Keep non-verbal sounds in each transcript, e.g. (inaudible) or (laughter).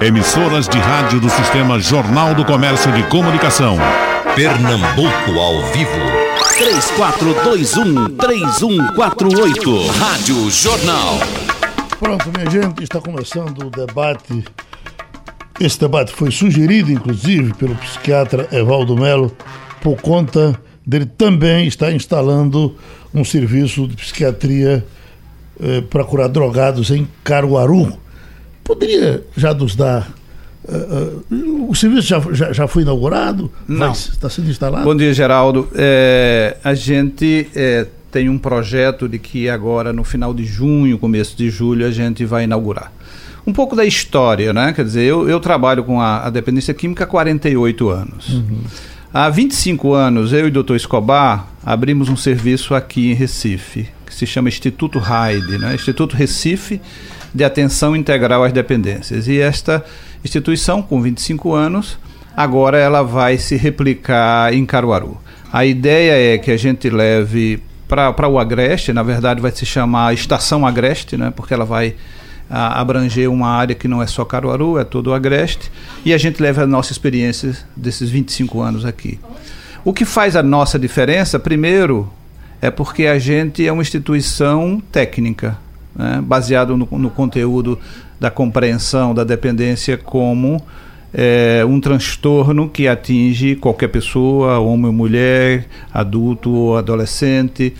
Emissoras de rádio do Sistema Jornal do Comércio de Comunicação. Pernambuco ao vivo. 3421-3148. Rádio Jornal. Pronto, minha gente, está começando o debate. Esse debate foi sugerido, inclusive, pelo psiquiatra Evaldo Melo, por conta dele também estar instalando um serviço de psiquiatria eh, para curar drogados em Caruaru. Poderia já nos dar. Uh, uh, o serviço já, já, já, foi inaugurado? Não. Está sendo instalado? Bom dia, Geraldo. É, a gente é, tem um projeto de que agora, no final de junho, começo de julho, a gente vai inaugurar. Um pouco da história, né? Quer dizer, eu, eu trabalho com a, a, dependência química há 48 anos. Uhum. Há 25 anos, eu e o doutor Escobar abrimos um serviço aqui em Recife, que se chama Instituto Raide, né? Instituto Recife de Atenção Integral às Dependências. E esta instituição, com 25 anos, agora ela vai se replicar em Caruaru. A ideia é que a gente leve para o Agreste, na verdade vai se chamar Estação Agreste, né? porque ela vai a, abranger uma área que não é só Caruaru, é todo o Agreste, e a gente leva a nossa experiência desses 25 anos aqui. O que faz a nossa diferença, primeiro, é porque a gente é uma instituição técnica, né, baseado no, no, conteúdo da compreensão da dependência como é, um transtorno que atinge qualquer pessoa, homem ou mulher, adulto ou adolescente,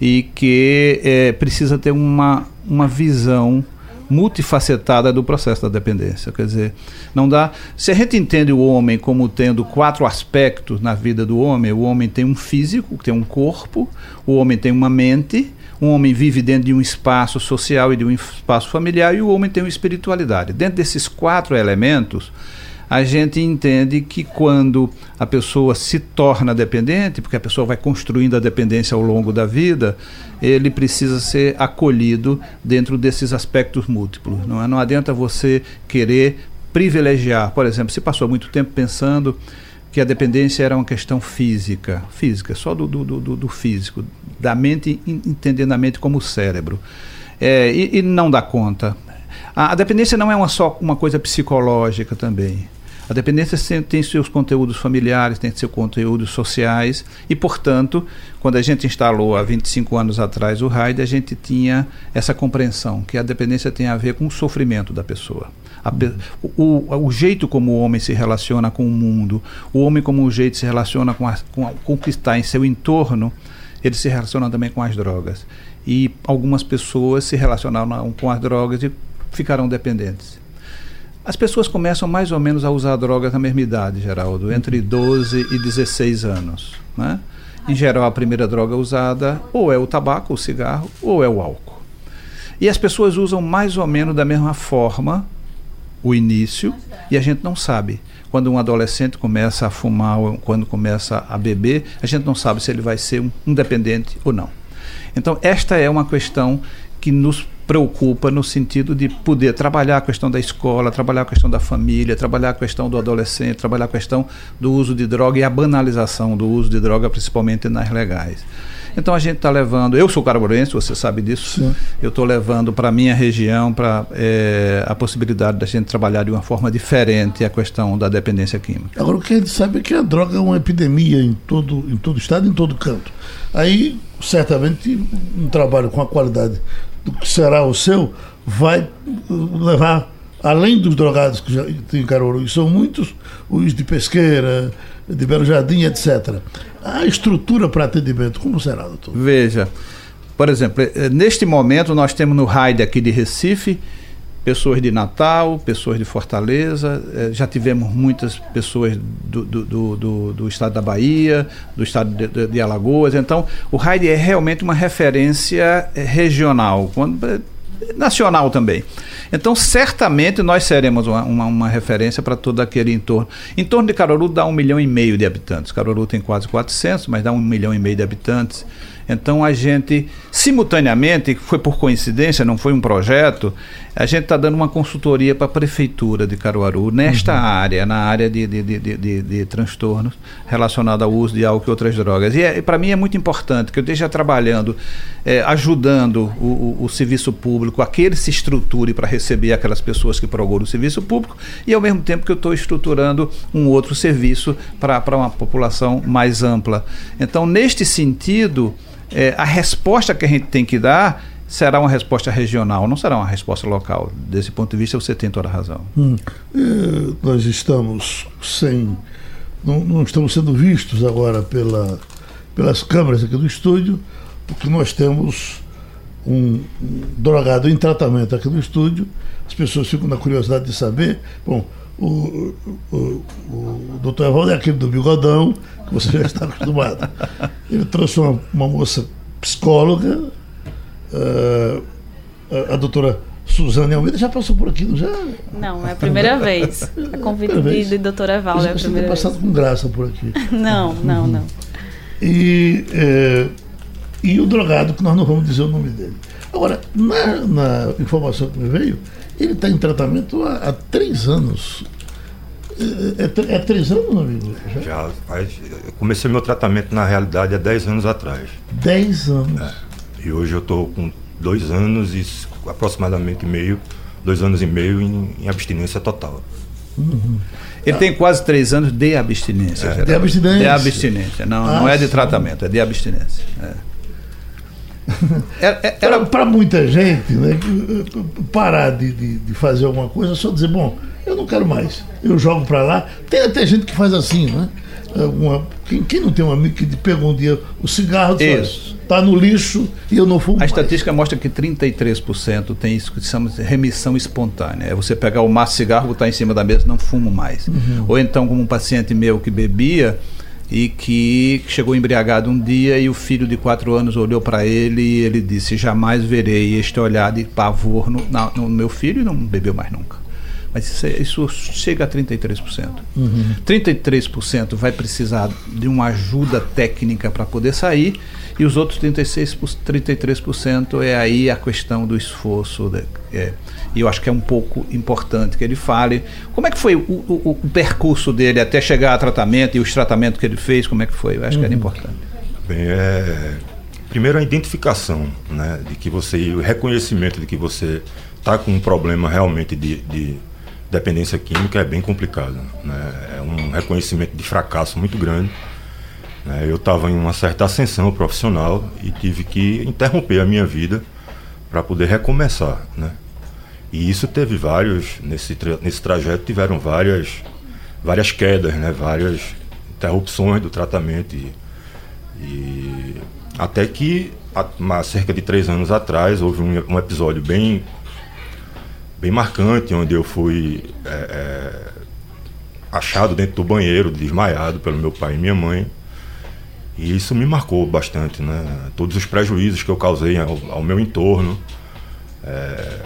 e que é, precisa ter uma, uma visão multifacetada do processo da dependência. Quer dizer, não dá. Se a gente entende o homem como tendo quatro aspectos na vida do homem, o homem tem um físico, tem um corpo, o homem tem uma mente, um homem vive dentro de um espaço social e de um espaço familiar, e o homem tem uma espiritualidade. Dentro desses quatro elementos, a gente entende que quando a pessoa se torna dependente, porque a pessoa vai construindo a dependência ao longo da vida, ele precisa ser acolhido dentro desses aspectos múltiplos. Não, é? não adianta você querer privilegiar, por exemplo, se passou muito tempo pensando que a dependência era uma questão física, física, só do, do, do, do físico, da mente, entendendo a mente como cérebro. É, e, e, não dá conta. A, a, dependência não é uma, só uma coisa psicológica também. A dependência tem seus conteúdos familiares, tem seus conteúdos sociais e, portanto, quando a gente instalou há 25 anos atrás o RAID, a gente tinha essa compreensão que a dependência tem a ver com o sofrimento da pessoa. A, o, o, jeito como o homem se relaciona com o mundo, o homem como o jeito se relaciona com, a, com, a, com o que está em seu entorno, ele se relaciona também com as drogas. E algumas pessoas se relacionaram com as drogas e ficaram dependentes. As pessoas começam mais ou menos a usar drogas na mesma idade, Geraldo, entre 12 e 16 anos. Né? Em geral, a primeira droga usada ou é o tabaco, o cigarro, ou é o álcool. E as pessoas usam mais ou menos da mesma forma o início e a gente não sabe. Quando um adolescente começa a fumar ou quando começa a beber, a gente não sabe se ele vai ser um, um dependente ou não. Então, esta é uma questão que nos preocupa no sentido de poder trabalhar a questão da escola, trabalhar a questão da família, trabalhar a questão do adolescente, trabalhar a questão do uso de droga e a banalização do uso de droga, principalmente nas legais. Então a gente está levando, eu sou caraburense, você sabe disso, Sim. eu estou levando para a minha região para é, a possibilidade da gente trabalhar de uma forma diferente a questão da dependência química. Agora o que a gente sabe é que a droga é uma epidemia em todo, em todo estado, em todo canto. Aí, certamente, um trabalho com a qualidade do que será o seu vai levar além dos drogados que já tem em Caruaru, e são muitos, os de Pesqueira, de Belo Jardim, etc. A estrutura para atendimento, como será, doutor? Veja, por exemplo, eh, neste momento nós temos no RAID aqui de Recife pessoas de Natal, pessoas de Fortaleza, eh, já tivemos muitas pessoas do, do, do, do estado da Bahia, do estado de, de, Alagoas. Então, o RAID é realmente uma referência eh, regional, quando, nacional também. Então, certamente nós seremos uma, uma, uma referência para todo aquele entorno. Em torno de Caruaru dá um milhão e meio de habitantes. Caruaru tem quase 400, mas dá um milhão e meio de habitantes. Então a gente, simultaneamente, foi por coincidência, não foi um projeto, a gente está dando uma consultoria para a Prefeitura de Caruaru nesta uhum. área, na área de, de, de, de, de transtornos relacionados ao uso de álcool e outras drogas. E é, para mim é muito importante que eu esteja trabalhando, é, ajudando o, o, o, serviço público, aquele se estruture para receber aquelas pessoas que procuram o serviço público, e ao mesmo tempo que eu estou estruturando um outro serviço para uma população mais ampla. Então, neste sentido, é, a resposta que a gente tem que dar será uma resposta regional, não será uma resposta local. Desse ponto de vista, você tem toda a razão. Hum. É, nós estamos sem. Não, não, estamos sendo vistos agora pela, pelas câmeras aqui do estúdio, porque nós temos um, drogado em tratamento aqui no estúdio. As pessoas ficam na curiosidade de saber. Bom, o, o, o doutor Evaldo é aquele do bigodão, que você já está (laughs) acostumado. Ele trouxe uma, uma moça psicóloga, uh, a, a doutora Suzane Almeida já passou por aqui, não já? Não, é a primeira vez. A convite de, de doutora Evaldo é a primeira vez. Você passado com graça por aqui. (laughs) Não, não, não. E, é, e o drogado, que nós não vamos dizer o nome dele. Agora, na, na informação que me veio, ele está em tratamento há, há, três anos. É, é, é três anos, meu amigo? Já, Já faz, eu comecei meu tratamento, na realidade, há dez anos atrás. Dez anos? É. E hoje eu estou com dois anos e aproximadamente meio, dois anos e meio em, em abstinência total. Uhum. Ele ah. tem quase três anos de abstinência. É. De abstinência? De abstinência. Não, ah, não é de tratamento, é de abstinência. É. (laughs) Era, era... Para muita gente, né, parar de, de, de, fazer alguma coisa, só dizer, bom, eu não quero mais, eu jogo para lá. Tem até gente que faz assim, né? Uma, quem, quem, não tem um amigo que pegou um dia o cigarro isso está no lixo e eu não fumo. A mais. estatística mostra que 33% tem isso que chama de remissão espontânea. É você pegar o maço de cigarro, botar em cima da mesa, não fumo mais. Uhum. Ou então, como um paciente meu que bebia, e que chegou embriagado um dia e o filho de quatro anos olhou para ele e ele disse: Jamais verei este olhar de pavor no, no meu filho e não bebeu mais nunca. Mas isso, é, isso chega a 33%. Uhum. 33% vai precisar de uma ajuda técnica para poder sair e os outros 36, 33% é aí a questão do esforço. De, é, e eu acho que é um pouco importante que ele fale. Como é que foi o, o, o, percurso dele até chegar a tratamento e os tratamentos que ele fez, como é que foi? Eu acho uhum. que era uhum. importante. Bem, é, primeiro a identificação, né, de que você, o reconhecimento de que você está com um problema realmente de, de, dependência química é bem complicado. Né, é um reconhecimento de fracasso muito grande. Né, eu estava em uma certa ascensão profissional e tive que interromper a minha vida para poder recomeçar, né? E isso teve vários, nesse, nesse trajeto tiveram várias, várias quedas, né? várias interrupções do tratamento. E, e até que, há cerca de três anos atrás, houve um, um episódio bem, bem marcante, onde eu fui é, é, achado dentro do banheiro, desmaiado pelo meu pai e minha mãe. E isso me marcou bastante, né? Todos os prejuízos que eu causei ao, ao meu entorno. É,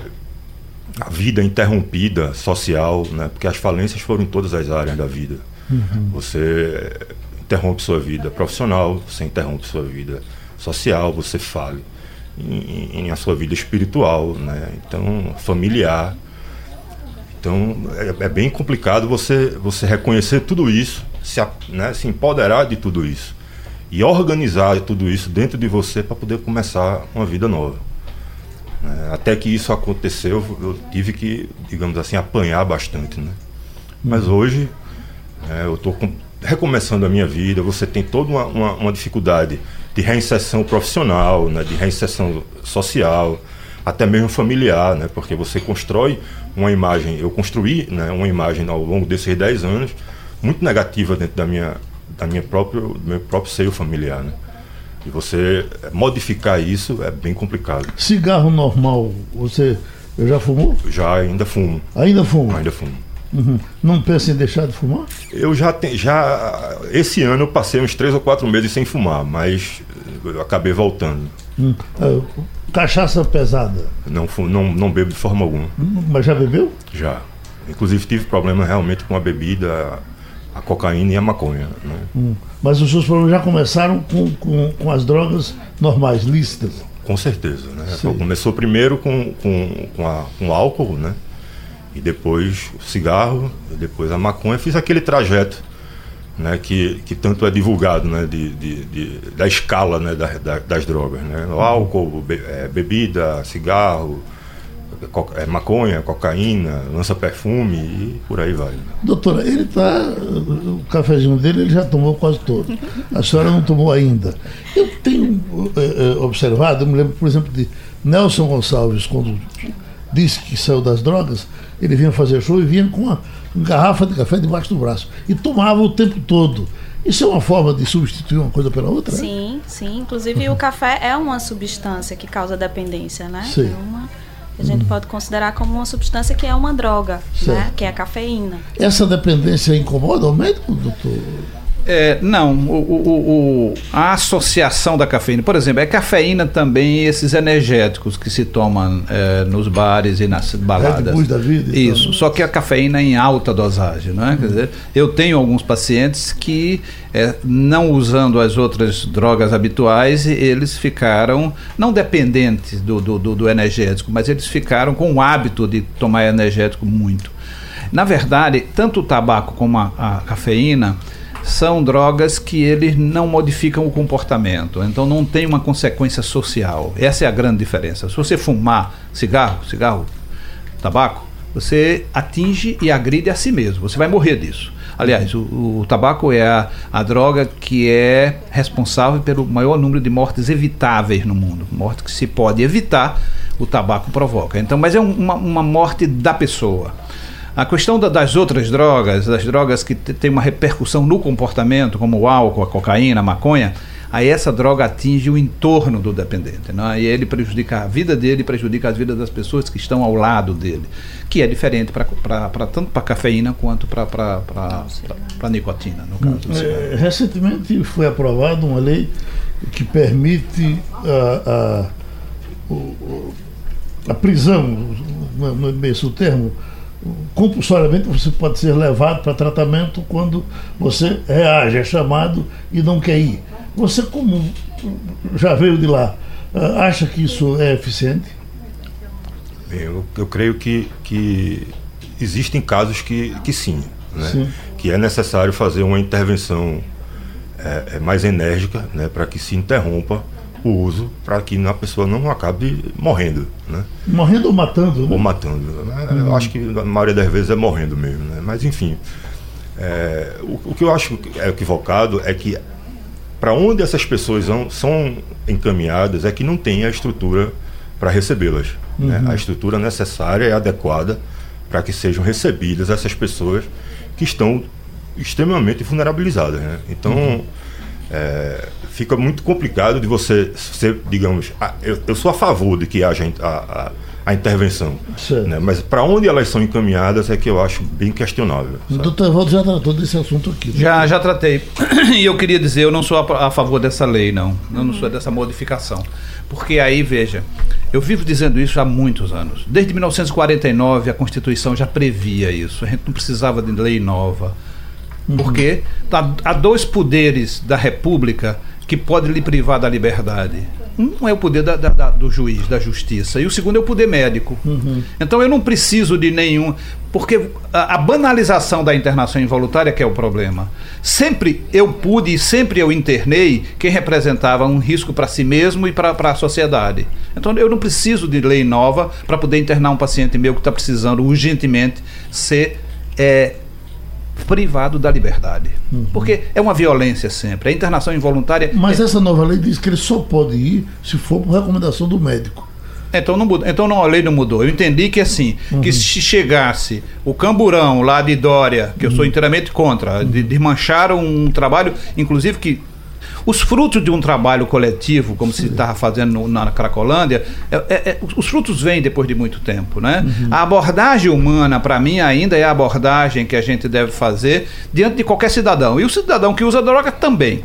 a vida interrompida social, né? porque as falências foram em todas as áreas da vida. Uhum. Você interrompe sua vida profissional, você interrompe sua vida social, você fale em, em a sua vida espiritual, né? então familiar. Então é, é, bem complicado você, você reconhecer tudo isso, se, né, se empoderar de tudo isso e organizar tudo isso dentro de você para poder começar uma vida nova. É, até que isso aconteceu, eu tive que, digamos assim, apanhar bastante. Né? Mas uhum. hoje, é, eu estou recomeçando a minha vida, você tem toda uma, uma, uma dificuldade de reinserção profissional, né? de reinserção social, até mesmo familiar, né? porque você constrói uma imagem, eu construí né, uma imagem ao longo desses 10 anos muito negativa dentro da minha, da minha próprio, do meu próprio seio familiar. Né? E você modificar isso é bem complicado. Cigarro normal, você já fumou? Já, ainda fumo. Ainda fumo? Ainda fumo. Uhum. Não pensa em deixar de fumar? Eu já tenho, já esse ano eu passei uns três ou quatro meses sem fumar, mas eu acabei voltando. Hum. Uh, cachaça pesada? Não, não, não bebo de forma alguma. Mas já bebeu? Já. Inclusive tive problema realmente com a bebida a cocaína e a maconha. Né? Hum. Mas os seus problemas já começaram com, com, com as drogas normais, lícitas? Com certeza. Né? Começou primeiro com, com, com, a, com álcool, né? e depois o cigarro, e depois a maconha. Fiz aquele trajeto né, que, que tanto é divulgado né, de, de, de da escala né, da, da, das drogas. Né? O álcool, be, é, bebida, cigarro, é, maconha, cocaína, lança-perfume e por aí vai. Doutora, ele está. O cafezinho dele ele já tomou quase todo. A senhora não tomou ainda. Eu tenho é, observado, eu me lembro, por exemplo, de Nelson Gonçalves, quando disse que saiu das drogas, ele vinha fazer show e vinha com uma, garrafa de café debaixo do braço e tomava o tempo todo. Isso é uma forma de substituir uma coisa pela outra? Sim, é? sim. Inclusive, uhum. o café é uma substância que causa dependência, né? Sim. É uma, a gente uhum. pode considerar como uma substância que é uma droga, né? Que é a cafeína. Essa dependência incomoda o médico, doutor? É, não, o, o, o, a associação da cafeína, por exemplo, é cafeína também esses energéticos que se tomam é, nos bares e nas baladas. Red da vida. Isso, então. só que a cafeína em alta dosagem, não é? Quer dizer, eu tenho alguns pacientes que é, não usando as outras drogas habituais, eles ficaram não dependentes do, do, do, do energético, mas eles ficaram com o hábito de tomar energético muito. Na verdade, tanto o tabaco como a, a cafeína são drogas que eles não modificam o comportamento, então não tem uma consequência social. Essa é a grande diferença. Se você fumar cigarro, cigarro, tabaco, você atinge e agride a si mesmo. Você vai morrer disso. Aliás, o, o tabaco é a, a, droga que é responsável pelo maior número de mortes evitáveis no mundo. Morte que se pode evitar, o tabaco provoca. Então, mas é uma, uma morte da pessoa. A questão da, das outras drogas, das drogas que têm uma repercussão no comportamento, como o álcool, a cocaína, a maconha, aí essa droga atinge o entorno do dependente. Né? E ele prejudica a vida dele, prejudica as vidas das pessoas que estão ao lado dele, que é diferente pra, pra, pra tanto para a cafeína quanto para a nicotina, no caso. É, recentemente foi aprovada uma lei que permite a, a, a prisão, não é mesmo o termo, compulsoriamente você pode ser levado para tratamento quando você reage, é chamado e não quer ir. Você, como já veio de lá, ah, acha que isso é eficiente? Eu, eu creio que, que existem casos que, que sim, né? sim, que é necessário fazer uma intervenção é, é mais enérgica né, para que se interrompa o uso para que a pessoa não acabe morrendo. Né? Morrendo ou matando? Né? Ou matando. Né? Eu acho que a maioria das vezes é morrendo mesmo. Né? Mas, enfim, é, o, o, que eu acho é equivocado é que para onde essas pessoas são, são encaminhadas é que não tem a estrutura para recebê-las. Né? Uhum. Né? A estrutura necessária e adequada para que sejam recebidas essas pessoas que estão extremamente vulnerabilizadas. Né? Então, uhum. É, fica muito complicado de você ser, digamos, a, eu, eu, sou a favor de que haja a, a, a intervenção, né? mas para onde elas são encaminhadas é que eu acho bem questionável. O doutor Evaldo já tratou desse assunto aqui. Né? Já, já tratei. (clears throat) E eu queria dizer, eu não sou a, a favor dessa lei, não. Eu não sou dessa modificação. Porque aí, veja, eu vivo dizendo isso há muitos anos. Desde 1949 a Constituição já previa isso. A gente não precisava de lei nova. Uhum. Porque tá, há dois poderes da República que pode lhe privar da liberdade. Um é o poder da, da, da, do juiz, da justiça, e o segundo é o poder médico. Uhum. Então eu não preciso de nenhum. Porque a, a, banalização da internação involuntária que é o problema. Sempre eu pude e sempre eu internei quem representava um risco para si mesmo e para a sociedade. Então eu não preciso de lei nova para poder internar um paciente meu que está precisando urgentemente ser. É, privado da liberdade. Uhum. Porque é uma violência sempre. A internação involuntária. Mas é... essa nova lei diz que ele só pode ir se for por recomendação do médico. Então não mudou. Então não, a lei não mudou. Eu entendi que assim, uhum. que se chegasse o camburão lá de Dória, que eu sou uhum. inteiramente contra, de, de um trabalho, inclusive que os frutos de um trabalho coletivo, como se estava fazendo na Cracolândia, é, é, é, os frutos vêm depois de muito tempo. Né? Uhum. A abordagem humana, para mim, ainda é a abordagem que a gente deve fazer diante de qualquer cidadão. E o cidadão que usa droga também.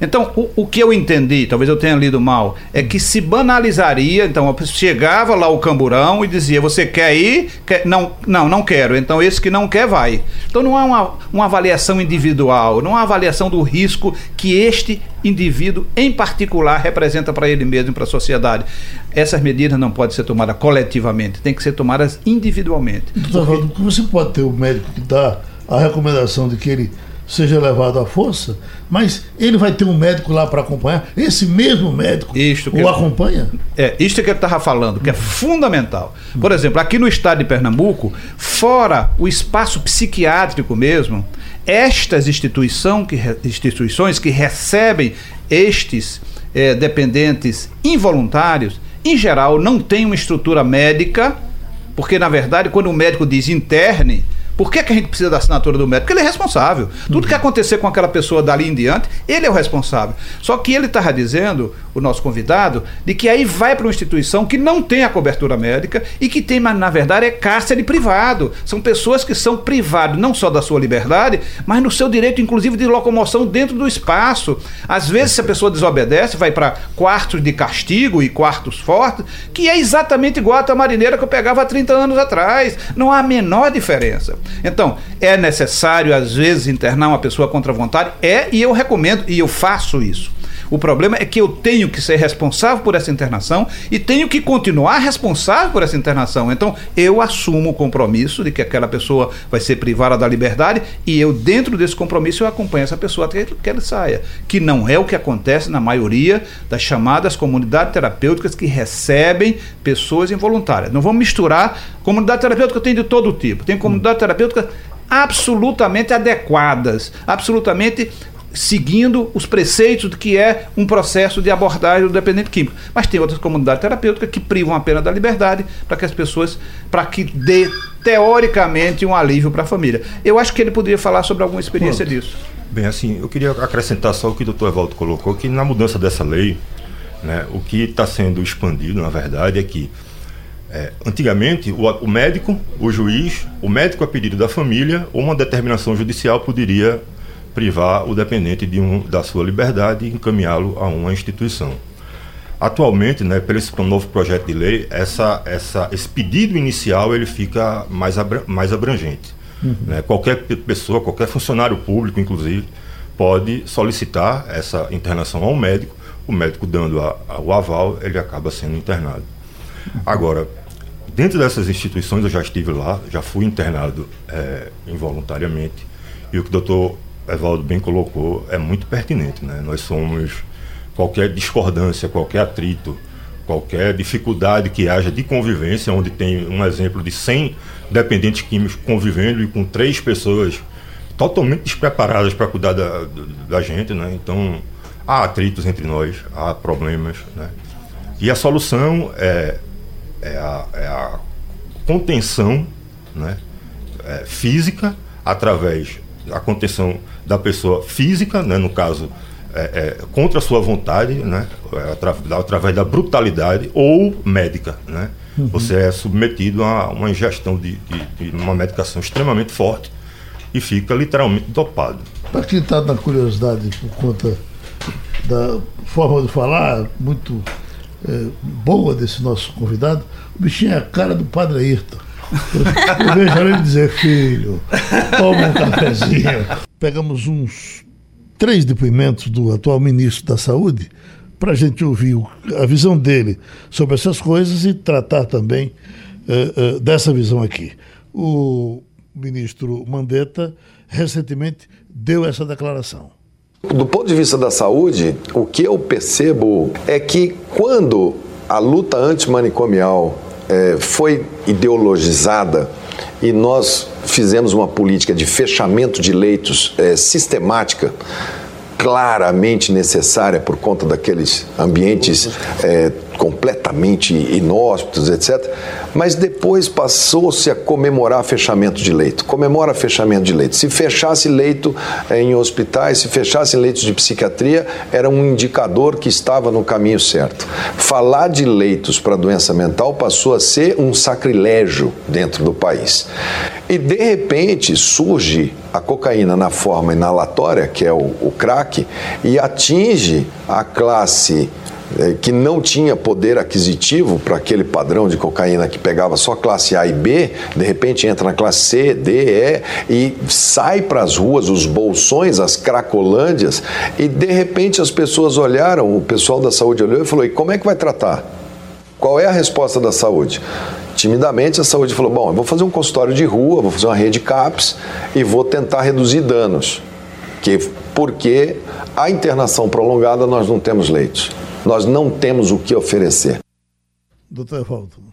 Então, o, o, que eu entendi, talvez eu tenha lido mal, é que se banalizaria, então chegava lá o camburão e dizia, você quer ir? Quer? Não, não, não quero. Então esse que não quer vai. Então não há uma, uma avaliação individual, não há avaliação do risco que este indivíduo em particular representa para ele mesmo e para a sociedade. Essas medidas não podem ser tomadas coletivamente, tem que ser tomadas individualmente. Porque... Você pode ter o médico que dá a recomendação de que ele seja levado à força, mas ele vai ter um médico lá para acompanhar. Esse mesmo médico isto o acompanha? É, isto que ele estava falando, que é fundamental. Por exemplo, aqui no estado de Pernambuco, fora o espaço psiquiátrico mesmo, estas instituição que, instituições que recebem estes é, dependentes involuntários, em geral, não têm uma estrutura médica, porque na verdade, quando o médico diz interne, por que, que a gente precisa da assinatura do médico? Porque ele é responsável. Tudo que acontecer com aquela pessoa dali em diante, ele é o responsável. Só que ele estava dizendo, o nosso convidado, de que aí vai para uma instituição que não tem a cobertura médica e que tem, mas na verdade, é cárcere privado. São pessoas que são privadas não só da sua liberdade, mas no seu direito, inclusive, de locomoção dentro do espaço. Às vezes, se a pessoa desobedece, vai para quartos de castigo e quartos fortes, que é exatamente igual a marineira que eu pegava há 30 anos atrás. Não há a menor diferença. Então, é necessário, às vezes, internar uma pessoa contra a vontade? É, e eu recomendo, e eu faço isso. O problema é que eu tenho que ser responsável por essa internação e tenho que continuar responsável por essa internação. Então, eu assumo o compromisso de que aquela pessoa vai ser privada da liberdade e eu, dentro desse compromisso, eu acompanho essa pessoa até que ele saia. Que não é o que acontece na maioria das chamadas comunidades terapêuticas que recebem pessoas involuntárias. Não vamos misturar. Comunidade terapêutica tem de todo tipo. Tem comunidade terapêutica absolutamente adequadas, absolutamente seguindo os preceitos do que é um processo de abordagem do dependente químico. Mas tem outras comunidades terapêuticas que privam a pena da liberdade para que as pessoas, para que dê teoricamente um alívio para a família. Eu acho que ele poderia falar sobre alguma experiência Pronto. disso. Bem, assim, eu queria acrescentar só o que o doutor Evaldo colocou, que na mudança dessa lei, né, o que está sendo expandido, na verdade, é que é, antigamente, o, o, médico, o juiz, o médico a pedido da família, ou uma determinação judicial poderia privar o dependente de um, da sua liberdade e encaminhá-lo a uma instituição. Atualmente, né, pelo esse novo projeto de lei, essa, essa, esse pedido inicial ele fica mais, abra, mais abrangente. Uhum. Né? Qualquer pessoa, qualquer funcionário público, inclusive, pode solicitar essa internação ao médico. O médico dando a, a, o aval, ele acaba sendo internado. Agora, dentro dessas instituições, eu já estive lá, já fui internado é, involuntariamente. E o que o doutor Evaldo bem colocou, é muito pertinente. Né? Nós somos, qualquer discordância, qualquer atrito, qualquer dificuldade que haja de convivência, onde tem um exemplo de 100 dependentes químicos convivendo e com três pessoas totalmente despreparadas para cuidar da, da gente, né? então há atritos entre nós, há problemas. Né? E a solução é, é, a, é a contenção né? É, física através a contenção da pessoa física, né, no caso, é, é, contra a sua vontade, né, é, através da brutalidade, ou médica. Né? Uhum. Você é submetido a uma ingestão de, de, de, uma medicação extremamente forte e fica literalmente dopado. Para quem está na curiosidade por conta da forma de falar muito é, boa desse nosso convidado, o bichinho é a cara do Padre Ayrton. Eu vejo ele dizer, filho, toma um cafezinho. Pegamos uns três depoimentos do atual ministro da Saúde para a gente ouvir a visão dele sobre essas coisas e tratar também uh, uh, dessa visão aqui. O ministro Mandetta recentemente deu essa declaração. Do ponto de vista da saúde, o que eu percebo é que quando a luta antimanicomial é, foi ideologizada e nós fizemos uma política de fechamento de leitos é, sistemática, claramente necessária por conta daqueles ambientes é, completamente inóspitos, etc. Mas depois passou-se a comemorar fechamento de leito. Comemora fechamento de leito. Se fechasse leito eh, em hospitais, se fechasse leitos de psiquiatria, era um indicador que estava no caminho certo. Falar de leitos para doença mental passou a ser um sacrilégio dentro do país. E de repente surge a cocaína na forma inalatória, que é o, o crack, e atinge a classe que não tinha poder aquisitivo para aquele padrão de cocaína que pegava só classe A e B, de repente entra na classe C, D, E e sai para as ruas, os bolsões, as cracolândias, e de repente as pessoas olharam, o pessoal da saúde olhou e falou: e como é que vai tratar? Qual é a resposta da saúde? Timidamente a saúde falou: bom, eu vou fazer um consultório de rua, vou fazer uma rede CAPS e vou tentar reduzir danos. Que, porque a internação prolongada nós não temos leitos. Nós não temos o que oferecer. Doutor Evaldo.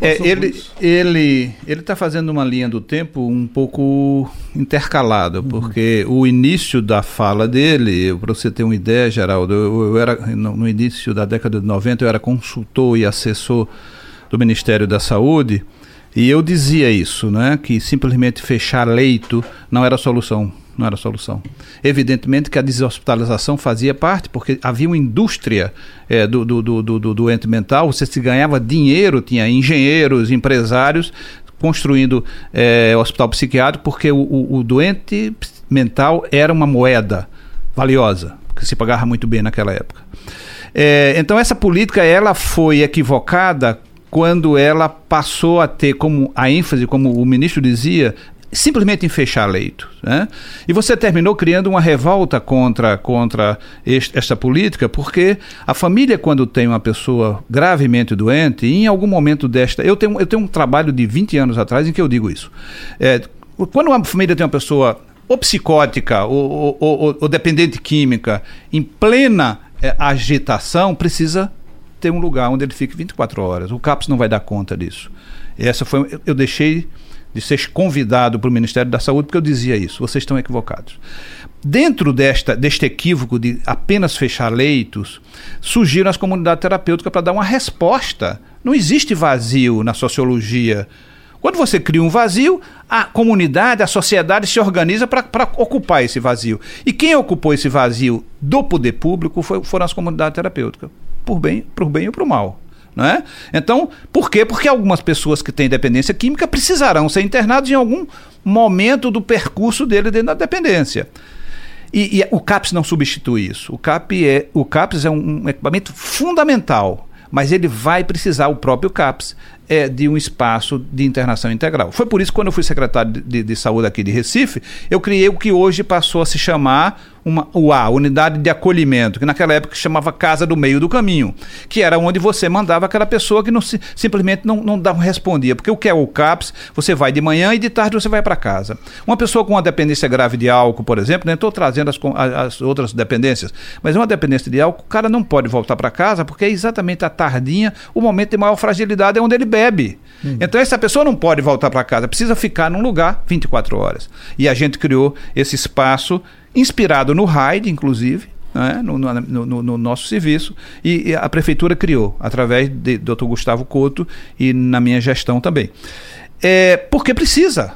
É, ele ele ele está fazendo uma linha do tempo um pouco intercalada, uhum. porque o início da fala dele, para você ter uma ideia, Geraldo, eu, eu era no, no, início da década de 90 eu era consultor e assessor do Ministério da Saúde e eu dizia isso, né, que simplesmente fechar leito não era solução não era solução. Evidentemente que a deshospitalização fazia parte, porque havia uma indústria é, do, do, do, do, do doente mental, você se ganhava dinheiro, tinha engenheiros, empresários construindo é, hospital psiquiátrico, porque o, o, o doente mental era uma moeda valiosa, que se pagava muito bem naquela época. É, então essa política ela foi equivocada quando ela passou a ter como a ênfase, como o ministro dizia, simplesmente em fechar leito. Né? E você terminou criando uma revolta contra, contra esta política, porque a família, quando tem uma pessoa gravemente doente, em algum momento desta. Eu tenho, eu tenho um trabalho de 20 anos atrás em que eu digo isso. É, quando uma família tem uma pessoa ou psicótica ou, ou, ou, ou dependente química em plena é, agitação, precisa ter um lugar onde ele fique 24 horas. O CAPS não vai dar conta disso. Essa foi. Eu deixei de ser convidado para o Ministério da Saúde, porque eu dizia isso, vocês estão equivocados. Dentro desta, deste equívoco de apenas fechar leitos, surgiram as comunidades terapêuticas para dar uma resposta. Não existe vazio na sociologia. Quando você cria um vazio, a comunidade, a sociedade se organiza para ocupar esse vazio. E quem ocupou esse vazio do poder público foi, foram as comunidades terapêuticas, por bem, por bem ou por mal. É? Então, por quê? Porque algumas pessoas que têm dependência química precisarão ser internadas em algum momento do percurso dele dentro da dependência. E, e o CAPS não substitui isso. O, CAP é, o CAPS é um equipamento fundamental, mas ele vai precisar, o próprio CAPS, é, de um espaço de internação integral. Foi por isso que, quando eu fui secretário de, de, de Saúde aqui de Recife, eu criei o que hoje passou a se chamar uma UA, Unidade de Acolhimento, que naquela época chamava Casa do Meio do Caminho, que era onde você mandava aquela pessoa que não se, simplesmente não, não, não respondia. Porque o que é o CAPS, você vai de manhã e de tarde você vai para casa. Uma pessoa com uma dependência grave de álcool, por exemplo, nem estou trazendo as, as outras dependências, mas uma dependência de álcool, o cara não pode voltar para casa porque é exatamente a tardinha, o momento de maior fragilidade é onde ele bebe. Hum. Então essa pessoa não pode voltar para casa, precisa ficar num lugar 24 horas. E a gente criou esse espaço inspirado no RAID, inclusive, né, no, no, no, no, nosso serviço, e, e, a prefeitura criou, através de Dr. Gustavo Couto e na minha gestão também. É, porque precisa.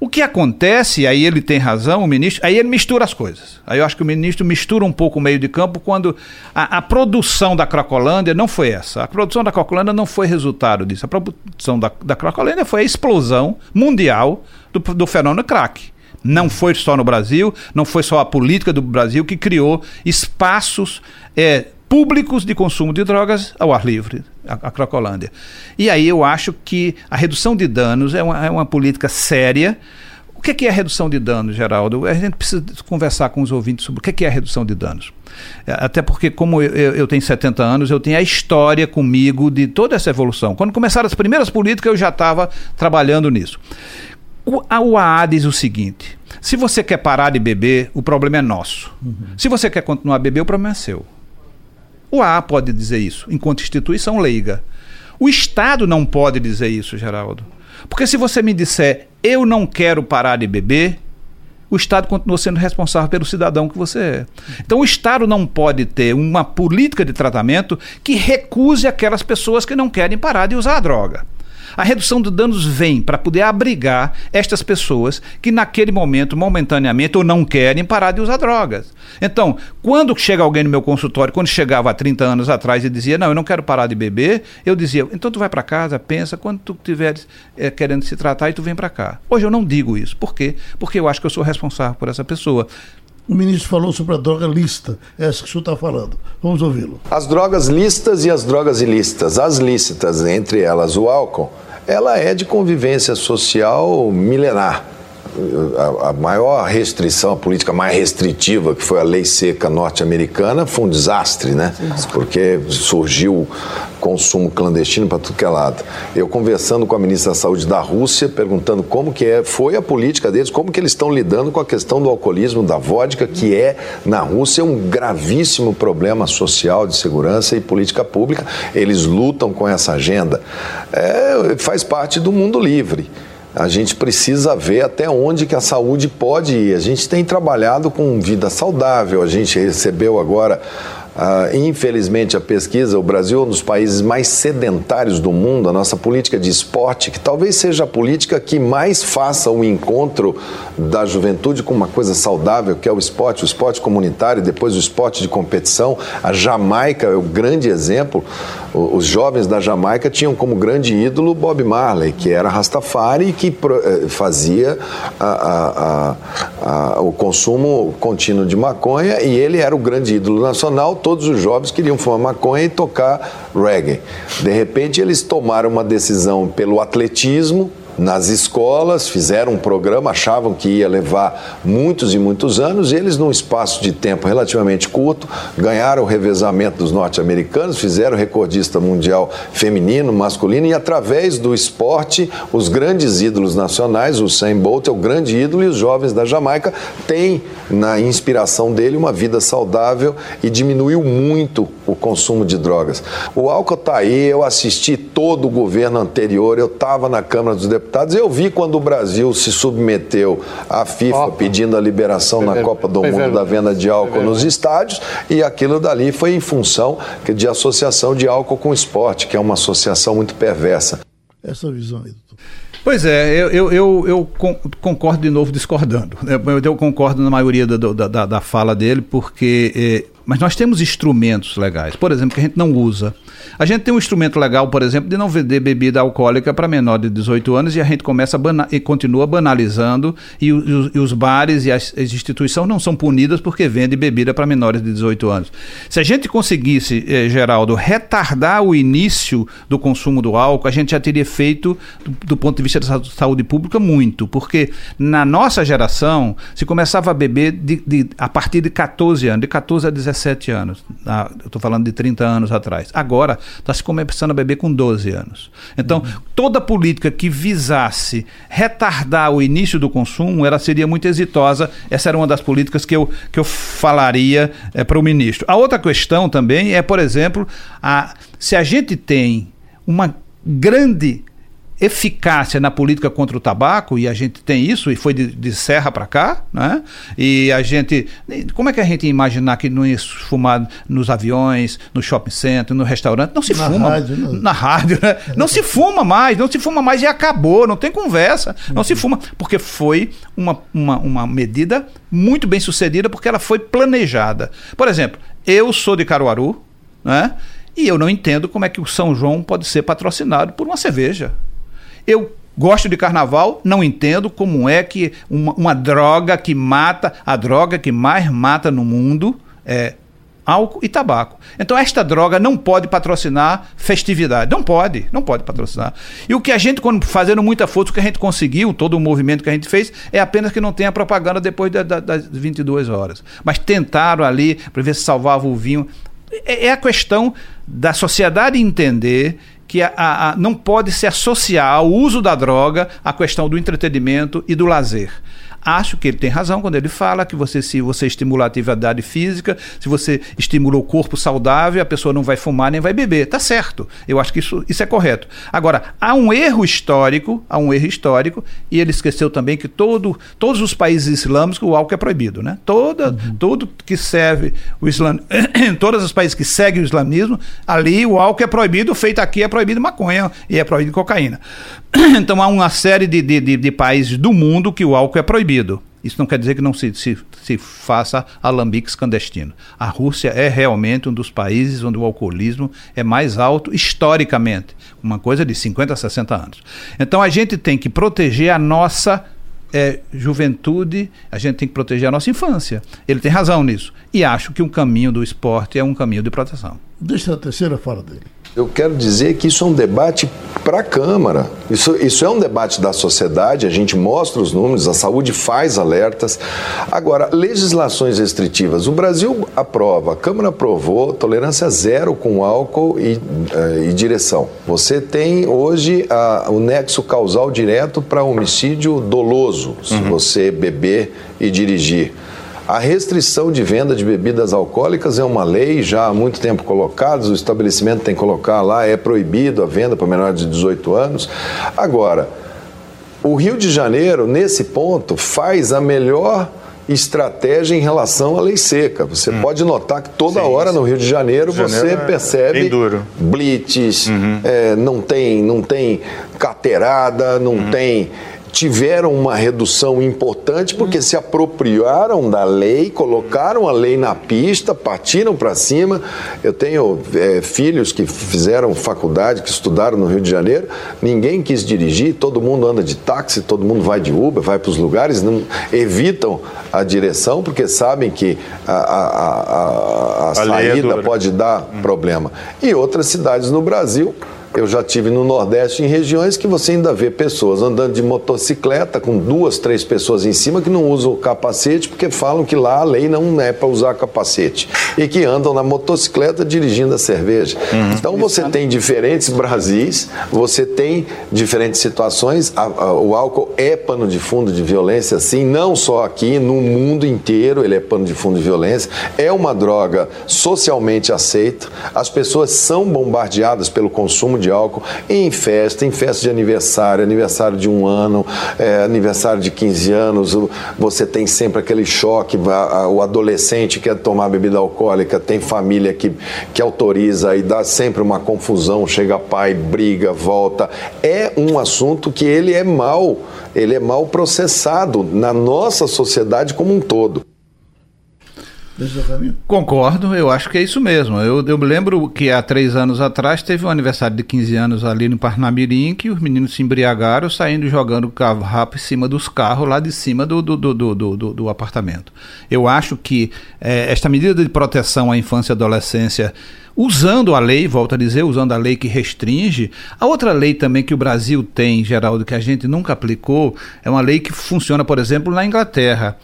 O que acontece, aí ele tem razão, o ministro, aí ele mistura as coisas. Aí eu acho que o ministro mistura um pouco o meio de campo quando a, a produção da Cracolândia não foi essa. A produção da Cracolândia não foi resultado disso. A produção da, da Cracolândia foi a explosão mundial do, do fenômeno crack. Não foi só no Brasil, não foi só a política do Brasil que criou espaços é, públicos de consumo de drogas ao ar livre, a, a Cracolândia. E aí eu acho que a redução de danos é uma, é uma política séria. O que é, a redução de danos, Geraldo? A gente precisa conversar com os ouvintes sobre o que é, a redução de danos. É, até porque, como eu, eu, tenho 70 anos, eu tenho a história comigo de toda essa evolução. Quando começaram as primeiras políticas, eu já estava trabalhando nisso. O, a UAA diz o seguinte: se você quer parar de beber, o problema é nosso. Uhum. Se você quer continuar a beber, o problema é seu. O AA pode dizer isso, enquanto instituição leiga. O Estado não pode dizer isso, Geraldo. Porque se você me disser, eu não quero parar de beber, o Estado continua sendo responsável pelo cidadão que você é. Então o Estado não pode ter uma política de tratamento que recuse aquelas pessoas que não querem parar de usar a droga. A redução de danos vem para poder abrigar estas pessoas que naquele momento, momentaneamente, ou não querem parar de usar drogas. Então, quando chega alguém no meu consultório, quando chegava há 30 anos atrás e dizia, não, eu não quero parar de beber, eu dizia, então tu vai para casa, pensa, quando tu estiveres é, querendo se tratar e tu vem para cá. Hoje eu não digo isso. Por quê? Porque eu acho que eu sou responsável por essa pessoa. O ministro falou sobre a droga lista, essa que o senhor está falando. Vamos ouvi-lo. As drogas listas e as drogas ilícitas. As lícitas, entre elas o álcool, ela é de convivência social milenar a, maior restrição, a política mais restritiva, que foi a lei seca norte-americana, foi um desastre, né? Porque surgiu consumo clandestino para tudo que é lado. Eu conversando com a ministra da Saúde da Rússia, perguntando como que é, foi a política deles, como que eles estão lidando com a questão do alcoolismo, da vodka, que é, na Rússia, um gravíssimo problema social de segurança e política pública. Eles lutam com essa agenda. É, faz parte do mundo livre. A gente precisa ver até onde que a saúde pode ir. A gente tem trabalhado com vida saudável. A gente recebeu agora Uh, infelizmente, a pesquisa, o Brasil é um dos países mais sedentários do mundo. A nossa política de esporte, que talvez seja a política que mais faça o encontro da juventude com uma coisa saudável, que é o esporte, o esporte comunitário, depois o esporte de competição. A Jamaica é o grande exemplo. Os jovens da Jamaica tinham como grande ídolo Bob Marley, que era Rastafari e que eh, fazia a, a, a, o consumo contínuo de maconha, e ele era o grande ídolo nacional todos os jovens queriam fumar maconha e tocar reggae. De repente, eles tomaram uma decisão pelo atletismo, nas escolas, fizeram um programa, achavam que ia levar muitos e muitos anos, e eles, num espaço de tempo relativamente curto, ganharam o revezamento dos norte-americanos, fizeram recordista mundial feminino, masculino, e através do esporte, os grandes ídolos nacionais, o Sam Bolt é o grande ídolo, e os jovens da Jamaica têm, na inspiração dele, uma vida saudável e diminuiu muito o consumo de drogas. O álcool está aí, eu assisti todo o governo anterior, eu estava na Câmara dos Deputados. Eu vi quando o Brasil se submeteu à FIFA Opa. pedindo a liberação na Copa do Mundo da venda de álcool nos estádios e aquilo dali foi em função de associação de álcool com esporte, que é uma associação muito perversa. Essa visão aí, doutor. Pois é, eu, eu, eu, eu, concordo de novo discordando. Eu concordo na maioria da, da, da fala dele, porque. Mas nós temos instrumentos legais, por exemplo, que a gente não usa. A gente tem um instrumento legal, por exemplo, de não vender bebida alcoólica para menor de 18 anos e a gente começa e continua banalizando e, os, e os bares e as, as, instituições não são punidas porque vendem bebida para menores de 18 anos. Se a gente conseguisse, eh, Geraldo, retardar o início do consumo do álcool, a gente já teria feito, do, do ponto de vista da saúde pública, muito. Porque na nossa geração, se começava a beber de, de, a partir de 14 anos, de 14 a 17 anos. Ah, eu estou falando de 30 anos atrás. Agora, está se começando a beber com 12 anos. Então, uhum. toda política que visasse retardar o início do consumo, ela seria muito exitosa. Essa era uma das políticas que eu, que eu falaria é, para o ministro. A outra questão também é, por exemplo, a, se a gente tem uma grande eficácia na política contra o tabaco, e a gente tem isso, e foi de, de Serra para cá, né? e a gente. Como é que a gente ia imaginar que não ia fumar nos aviões, no shopping center, no restaurante? Não se na fuma. Rádio, não. Na rádio, né? Não se fuma mais, não se fuma mais e acabou, não tem conversa. Não uhum. se fuma, porque foi uma, uma, uma medida muito bem sucedida, porque ela foi planejada. Por exemplo, eu sou de Caruaru, né? E eu não entendo como é que o São João pode ser patrocinado por uma cerveja. Eu gosto de carnaval, não entendo como é que uma, uma droga que mata, a droga que mais mata no mundo é álcool e tabaco. Então esta droga não pode patrocinar festividade. Não pode, não pode patrocinar. E o que a gente, quando fazendo muita força, o que a gente conseguiu, todo o movimento que a gente fez, é apenas que não tenha propaganda depois da, da, das 22 horas. Mas tentaram ali para ver se salvava o vinho. É, é a questão da sociedade entender que a, a, não pode se associar ao uso da droga à questão do entretenimento e do lazer. Acho que ele tem razão quando ele fala que você, se você estimular a atividade física, se você estimula o corpo saudável, a pessoa não vai fumar nem vai beber. Tá certo. Eu acho que isso, isso é correto. Agora, há um erro histórico, há um erro histórico, e ele esqueceu também que todo, todos os países islâmicos o álcool é proibido, né? Toda, uhum. Tudo que serve o Islã, todos os países que seguem o islamismo, ali o álcool é proibido, feito aqui é proibido maconha e é proibido cocaína. (clears throat) Então há uma série de, de, de, de países do mundo que o álcool é proibido. Isso não quer dizer que não se, se, se faça alambiques clandestino. A Rússia é realmente um dos países onde o alcoolismo é mais alto historicamente, uma coisa de 50 a 60 anos. Então a gente tem que proteger a nossa é, juventude, a gente tem que proteger a nossa infância. Ele tem razão nisso. E acho que um caminho do esporte é um caminho de proteção. Deixa a terceira fala dele. Eu quero dizer que isso é um debate para a Câmara. Isso, isso é um debate da sociedade, a gente mostra os números, a saúde faz alertas. Agora, legislações restritivas. O Brasil aprova, a Câmara aprovou tolerância zero com álcool e, uh, e direção. Você tem hoje o nexo causal direto para homicídio doloso, se uhum. você beber e dirigir. A restrição de venda de bebidas alcoólicas é uma lei já há muito tempo colocada, o estabelecimento tem que colocar lá, é proibido a venda para menores de 18 anos. Agora, o Rio de Janeiro, nesse ponto, faz a melhor estratégia em relação à lei seca. Você hum. pode notar que toda sim, hora no Rio de Janeiro, Janeiro você é percebe blitz, uhum. é, não tem não tem caterada, não uhum. tem tiveram uma redução importante porque se apropriaram da lei, colocaram a lei na pista, partiram para cima. Eu tenho é, filhos que fizeram faculdade, que estudaram no Rio de Janeiro, ninguém quis dirigir, todo mundo anda de táxi, todo mundo vai de Uber, vai para os lugares, não evitam a direção porque sabem que a, a, a, a, a saída é pode dar hum. problema. E outras cidades no Brasil eu já tive no Nordeste em regiões que você ainda vê pessoas andando de motocicleta com duas, três pessoas em cima que não usam capacete porque falam que lá a lei não é para usar capacete e que andam na motocicleta dirigindo a cerveja. Uhum. Então você tem diferentes Brasis, você tem diferentes situações. A, a, o álcool é pano de fundo de violência, sim, não só aqui, no mundo inteiro ele é pano de fundo de violência. É uma droga socialmente aceita. As pessoas são bombardeadas pelo consumo de álcool em festa, em festa de aniversário, aniversário de um ano, é, aniversário de 15 anos, você tem sempre aquele choque, o adolescente quer tomar bebida alcoólica, tem família que, que autoriza e dá sempre uma confusão, chega pai, briga, volta. É um assunto que ele é mal, ele é mal processado na nossa sociedade como um todo. Concordo, eu acho que é isso mesmo. Eu, eu me lembro que há três anos atrás teve um aniversário de 15 anos ali no Parnamirim que os meninos se embriagaram saindo jogando carro em cima dos carros lá de cima do, do, do, do, do, do apartamento. Eu acho que é, esta medida de proteção à infância e adolescência usando a lei, volto a dizer, usando a lei que restringe. A outra lei também que o Brasil tem, Geraldo, que a gente nunca aplicou, é uma lei que funciona, por exemplo, na Inglaterra.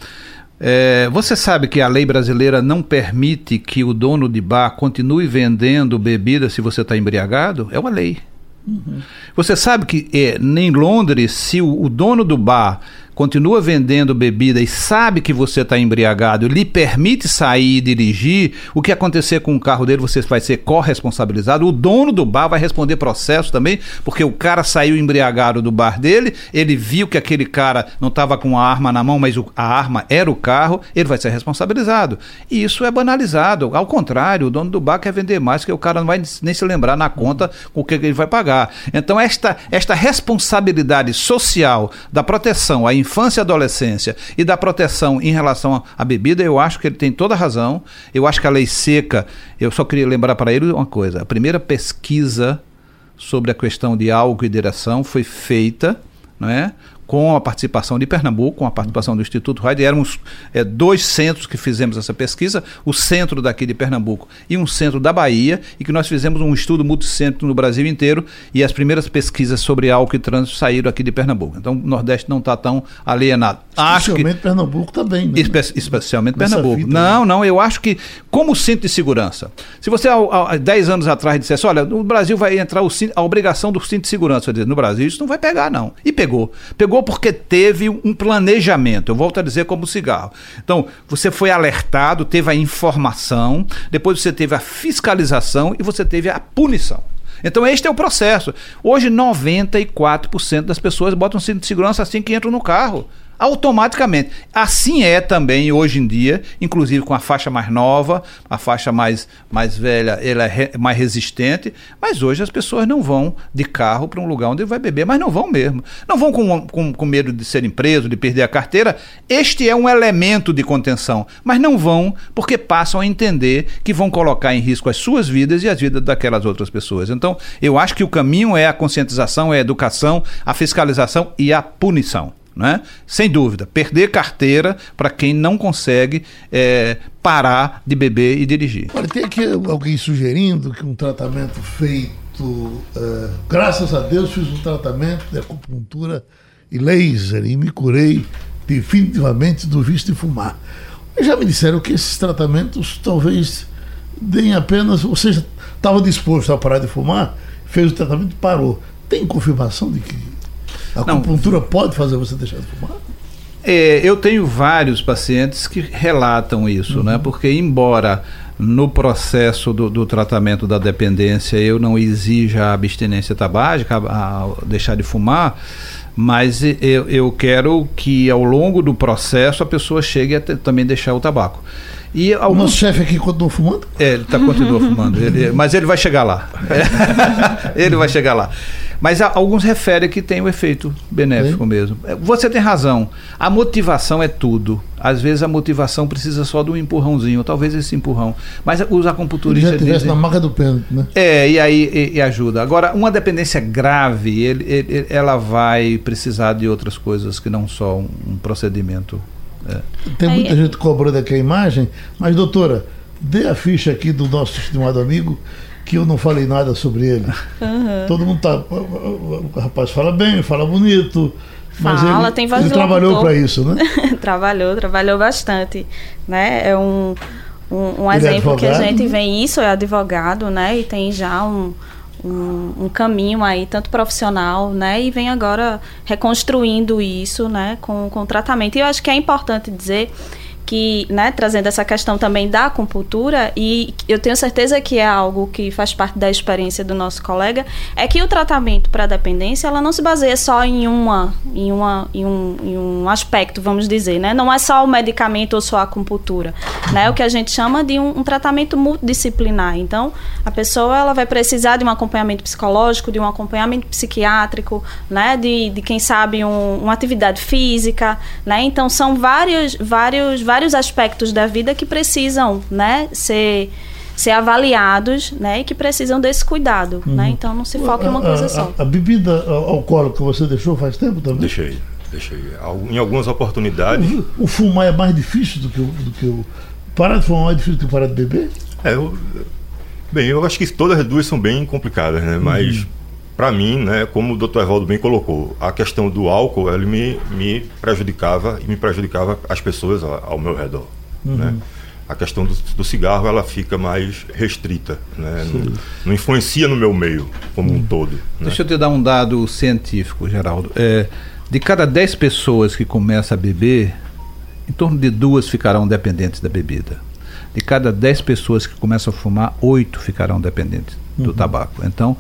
É, você sabe que a lei brasileira não permite que o dono de bar continue vendendo bebida se você está embriagado? É uma lei. Uhum. Você sabe que é, em Londres, se o, o dono do bar continua vendendo bebida e sabe que você está embriagado, lhe permite sair e dirigir, o que acontecer com o carro dele, você vai ser corresponsabilizado. O dono do bar vai responder processo também, porque o cara saiu embriagado do bar dele, ele viu que aquele cara não estava com a arma na mão, mas o, a arma era o carro, ele vai ser responsabilizado. E isso é banalizado. Ao contrário, o dono do bar quer vender mais, que o cara não vai nem se lembrar na conta o que ele vai pagar. Então, esta, esta responsabilidade social da proteção à infância e adolescência e da proteção em relação à bebida, eu acho que ele tem toda a razão. Eu acho que a lei seca, eu só queria lembrar para ele uma coisa: a primeira pesquisa sobre a questão de álcool e direção foi feita não é? Com a participação de Pernambuco, com a participação do Instituto Raid. Éramos é, dois centros que fizemos essa pesquisa, o centro daqui de Pernambuco e um centro da Bahia, e que nós fizemos um estudo multicentro no Brasil inteiro, e as primeiras pesquisas sobre álcool e trânsito saíram aqui de Pernambuco. Então o Nordeste não está tão alienado. Especialmente que, Pernambuco também. Né? Espe especialmente Nessa Pernambuco. Fita, não, né? não, eu acho que, como cinto de segurança, se você há 10 anos atrás dissesse, olha, no Brasil vai entrar o, a obrigação do cinto de segurança, no Brasil isso não vai pegar, não. E pegou. Pegou porque teve um planejamento. Eu volto a dizer como cigarro. Então, você foi alertado, teve a informação, depois você teve a fiscalização e você teve a punição. Então, este é o processo. Hoje, 94% das pessoas botam cinto de segurança assim que entram no carro automaticamente. Assim é também hoje em dia, inclusive com a faixa mais nova, a faixa mais, mais velha, ela é re, mais resistente, mas hoje as pessoas não vão de carro para um lugar onde vai beber, mas não vão mesmo. Não vão com, com, com medo de serem presos, de perder a carteira. Este é um elemento de contenção, mas não vão porque passam a entender que vão colocar em risco as suas vidas e as vidas daquelas outras pessoas. Então, eu acho que o caminho é a conscientização, é a educação, a fiscalização e a punição. Né? Sem dúvida, perder carteira para quem não consegue é, parar de beber e dirigir. Olha, tem aqui alguém sugerindo que um tratamento feito, é, graças a Deus, fiz um tratamento de acupuntura e laser e me curei definitivamente do vício de fumar. Já me disseram que esses tratamentos talvez deem apenas, ou seja, estava disposto a parar de fumar, fez o tratamento e parou. Tem confirmação de que a acupuntura pode fazer você deixar de fumar? É, eu tenho vários pacientes que relatam isso, né? uhum. né? Porque embora no processo do, do, tratamento da dependência eu não exija a abstinência tabágica, a, a deixar de fumar, mas eu, eu quero que ao longo do processo a pessoa chegue a ter, também deixar o tabaco. E alguns... O nosso chefe aqui continua fumando? É, ele tá, continua fumando. Ele, (laughs) mas ele vai chegar lá. (laughs) ele vai chegar lá. Mas alguns referem que tem o um efeito benéfico é. mesmo. Você tem razão. A motivação é tudo. Às vezes a motivação precisa só de um empurrãozinho, talvez esse empurrão. Mas os acupunturistas. Ele já tivesse dizem, na marca do pênalti, né? É, e aí e, e ajuda. Agora, uma dependência grave, ele, ele, ela vai precisar de outras coisas que não só um, um procedimento. É. Tem muita aí, gente cobrando aqui a imagem, mas doutora, dê a ficha aqui do nosso estimado amigo que eu não falei nada sobre ele. Uhum. Todo mundo tá. O rapaz fala bem, fala bonito. Mas fala, ele, tem ele trabalhou para isso, né? (laughs) trabalhou, trabalhou bastante. Né? É um, um, um é exemplo é que a gente vem isso, é advogado, né? E tem já um, um, um, caminho aí, tanto profissional, né? E vem agora reconstruindo isso, né? Com, com tratamento. E eu acho que é importante dizer que, né, trazendo essa questão também da acupuntura, e eu tenho certeza que é algo que faz parte da experiência do nosso colega, é que o tratamento para a dependência, ela não se baseia só em uma, em uma, em um, em um aspecto, vamos dizer, né? Não é só o medicamento ou só a acupuntura, né? O que a gente chama de um, um tratamento multidisciplinar. Então, a pessoa ela vai precisar de um acompanhamento psicológico, de um acompanhamento psiquiátrico, né? De, de quem sabe um, uma atividade física, né? Então, são vários, vários, vários vários aspectos da vida que precisam, né, ser ser avaliados, né, e que precisam desse cuidado, né? uhum. né? Então não se foca em uma coisa só. A, a, bebida alcoólica você deixou faz tempo também? Deixei, deixei. Em algumas oportunidades. O, o fumar é mais difícil do que o, do que o parar de fumar é mais difícil do que parar de beber? É, eu, bem, eu acho que todas as duas são bem complicadas, né? Mas uhum para mim, né, como o Dr. Evaldo bem colocou, a questão do álcool ele me, me prejudicava e me prejudicava as pessoas ao, meu redor. Uhum. Né? A questão do, do, cigarro ela fica mais restrita, né? não, não, influencia no meu meio como uhum. um todo. Né? Deixa eu te dar um dado científico, Geraldo. É, de cada 10 pessoas que começam a beber, em torno de duas ficarão dependentes da bebida. De cada 10 pessoas que começam a fumar, oito ficarão dependentes do uhum. tabaco. Então,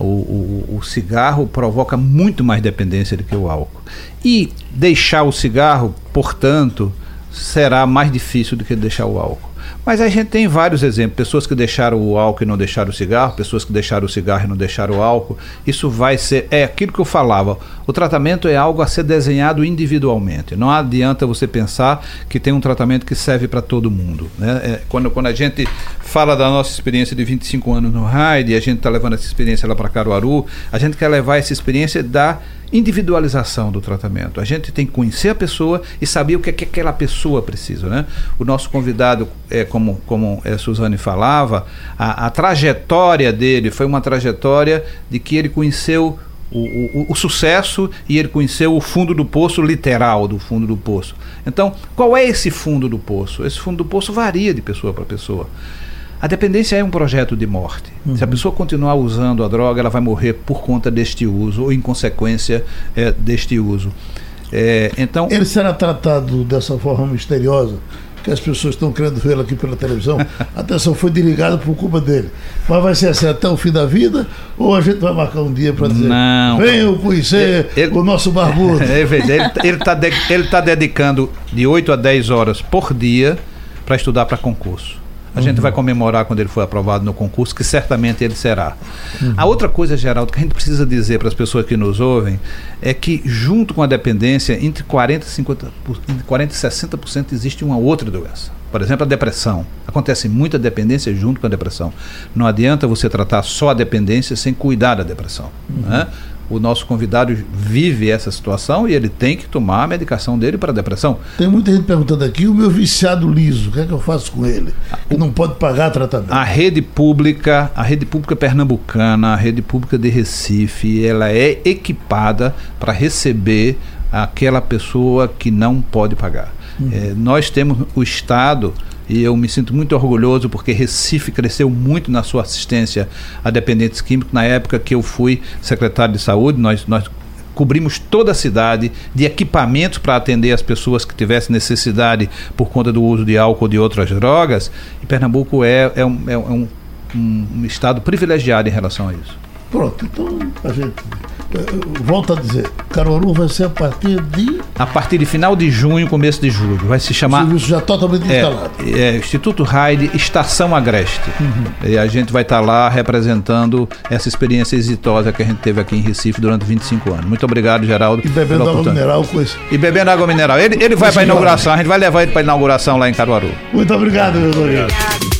o, o, o, cigarro provoca muito mais dependência do que o álcool. E deixar o cigarro, portanto, será mais difícil do que deixar o álcool. Mas a gente tem vários exemplos: pessoas que deixaram o álcool e não deixaram o cigarro, pessoas que deixaram o cigarro e não deixaram o álcool. Isso vai ser. É aquilo que eu falava: o tratamento é algo a ser desenhado individualmente. Não adianta você pensar que tem um tratamento que serve para todo mundo. Né? É, quando, quando a gente fala da nossa experiência de 25 anos no RAID a gente está levando essa experiência lá para Caruaru, a gente quer levar essa experiência da individualização do tratamento. A gente tem que conhecer a pessoa e saber o que, é que aquela pessoa precisa. Né? O nosso convidado, é, como, como é, Suzane falava, a, a trajetória dele foi uma trajetória de que ele conheceu o, o, o, sucesso e ele conheceu o fundo do poço literal do fundo do poço. Então, qual é esse fundo do poço? Esse fundo do poço varia de pessoa para pessoa. A dependência é um projeto de morte. Uhum. Se a pessoa continuar usando a droga, ela vai morrer por conta deste uso ou em consequência é, deste uso. É, então, ele será tratado dessa forma misteriosa que as pessoas estão querendo vê-lo aqui pela televisão. (laughs) Atenção, foi desligado por culpa dele. Mas vai ser assim até o fim da vida? Ou a gente vai marcar um dia para dizer: Não. venham conhecer ele, o nosso barbudo? (laughs) É, ele está de, tá dedicando de 8 a 10 horas por dia para estudar para concurso. A uhum. gente vai comemorar quando ele for aprovado no concurso, que certamente ele será. Uhum. A outra coisa, Geraldo, que a gente precisa dizer para as pessoas que nos ouvem é que, junto com a dependência, entre 40% e, 50, entre 40 e 60% existe uma outra doença. Por exemplo, a depressão. Acontece muita dependência junto com a depressão. Não adianta você tratar só a dependência sem cuidar da depressão. Uhum. Né? O nosso convidado vive essa situação e ele tem que tomar a medicação dele para a depressão. Tem muita gente perguntando aqui, o meu viciado liso, o que é que eu faço com ele? Que não pode pagar tratamento. A rede pública, a rede pública pernambucana, a rede pública de Recife, ela é equipada para receber aquela pessoa que não pode pagar. Uhum. É, nós temos o Estado e eu me sinto muito orgulhoso porque Recife cresceu muito na sua assistência a dependentes químicos. Na época que eu fui secretário de saúde, nós, nós cobrimos toda a cidade de equipamentos para atender as pessoas que tivessem necessidade por conta do uso de álcool ou de outras drogas. E Pernambuco é, é, um, é um, um estado privilegiado em relação a isso. Pronto, então a gente volto a dizer, Caruaru vai ser a partir de. A partir de final de junho, começo de julho. Vai se chamar. O serviço já totalmente é, instalado. É, Instituto Raide Estação Agreste. Uhum. E a gente vai estar lá representando essa experiência exitosa que a gente teve aqui em Recife durante 25 anos. Muito obrigado, Geraldo. E bebendo água mineral com isso. E bebendo água mineral. Ele, ele vai para a inauguração, a gente vai levar ele para a inauguração lá em Caruaru. Muito obrigado, meu Obrigado.